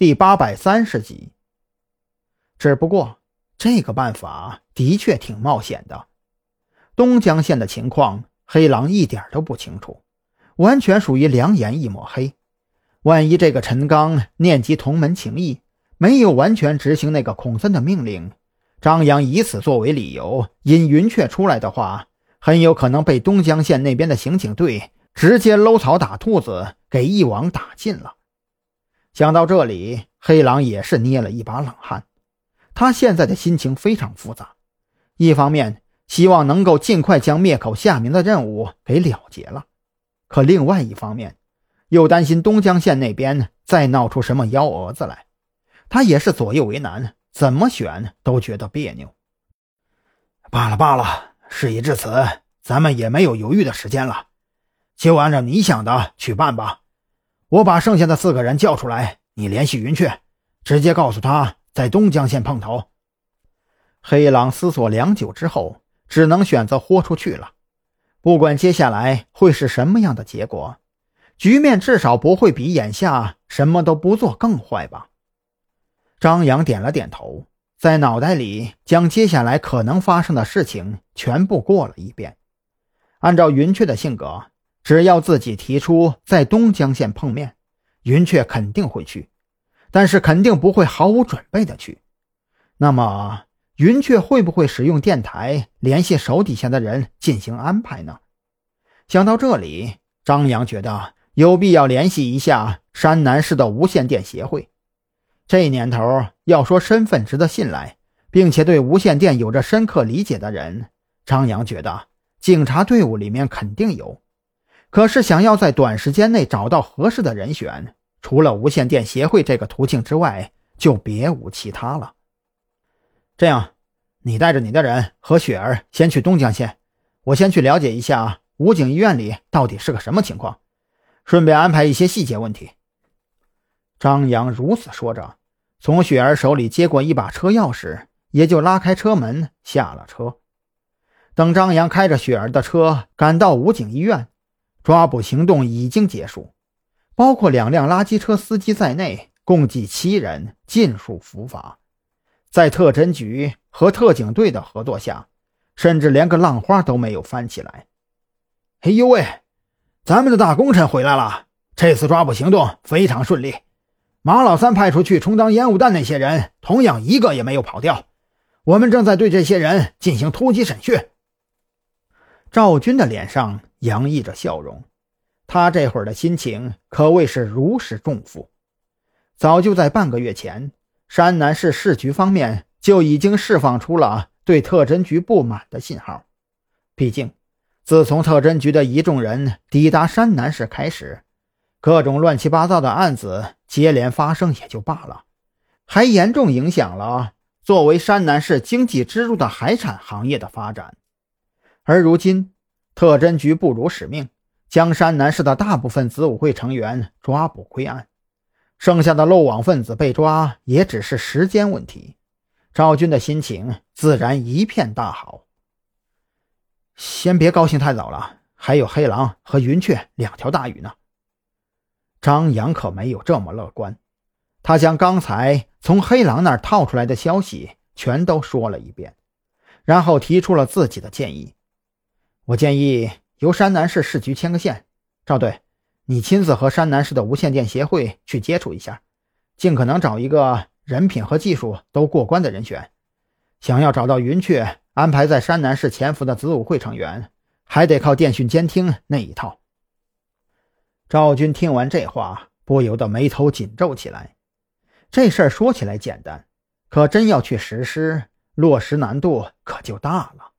第八百三十集。只不过这个办法的确挺冒险的。东江县的情况，黑狼一点都不清楚，完全属于两眼一抹黑。万一这个陈刚念及同门情谊，没有完全执行那个孔森的命令，张扬以此作为理由引云雀出来的话，很有可能被东江县那边的刑警队直接搂草打兔子给一网打尽了。想到这里，黑狼也是捏了一把冷汗。他现在的心情非常复杂，一方面希望能够尽快将灭口夏明的任务给了结了，可另外一方面又担心东江县那边再闹出什么幺蛾子来，他也是左右为难，怎么选都觉得别扭。罢了罢了，事已至此，咱们也没有犹豫的时间了，就按照你想的去办吧。我把剩下的四个人叫出来，你联系云雀，直接告诉他。在东江县碰头，黑狼思索良久之后，只能选择豁出去了。不管接下来会是什么样的结果，局面至少不会比眼下什么都不做更坏吧。张扬点了点头，在脑袋里将接下来可能发生的事情全部过了一遍。按照云雀的性格，只要自己提出在东江县碰面，云雀肯定会去。但是肯定不会毫无准备的去。那么云雀会不会使用电台联系手底下的人进行安排呢？想到这里，张扬觉得有必要联系一下山南市的无线电协会。这年头要说身份值得信赖，并且对无线电有着深刻理解的人，张扬觉得警察队伍里面肯定有。可是想要在短时间内找到合适的人选。除了无线电协会这个途径之外，就别无其他了。这样，你带着你的人和雪儿先去东江县，我先去了解一下武警医院里到底是个什么情况，顺便安排一些细节问题。张扬如此说着，从雪儿手里接过一把车钥匙，也就拉开车门下了车。等张扬开着雪儿的车赶到武警医院，抓捕行动已经结束。包括两辆垃圾车司机在内，共计七人尽数伏法。在特侦局和特警队的合作下，甚至连个浪花都没有翻起来。哎呦喂，咱们的大功臣回来了！这次抓捕行动非常顺利，马老三派出去充当烟雾弹那些人，同样一个也没有跑掉。我们正在对这些人进行突击审讯。赵军的脸上洋溢着笑容。他这会儿的心情可谓是如释重负。早就在半个月前，山南市市局方面就已经释放出了对特侦局不满的信号。毕竟，自从特侦局的一众人抵达山南市开始，各种乱七八糟的案子接连发生也就罢了，还严重影响了作为山南市经济支柱的海产行业的发展。而如今，特侦局不辱使命。将山南市的大部分子午会成员抓捕归案，剩下的漏网分子被抓也只是时间问题。赵军的心情自然一片大好。先别高兴太早了，还有黑狼和云雀两条大鱼呢。张扬可没有这么乐观，他将刚才从黑狼那儿套出来的消息全都说了一遍，然后提出了自己的建议。我建议。由山南市市局牵个线，赵队，你亲自和山南市的无线电协会去接触一下，尽可能找一个人品和技术都过关的人选。想要找到云雀安排在山南市潜伏的子午会成员，还得靠电讯监听那一套。赵军听完这话，不由得眉头紧皱起来。这事儿说起来简单，可真要去实施，落实难度可就大了。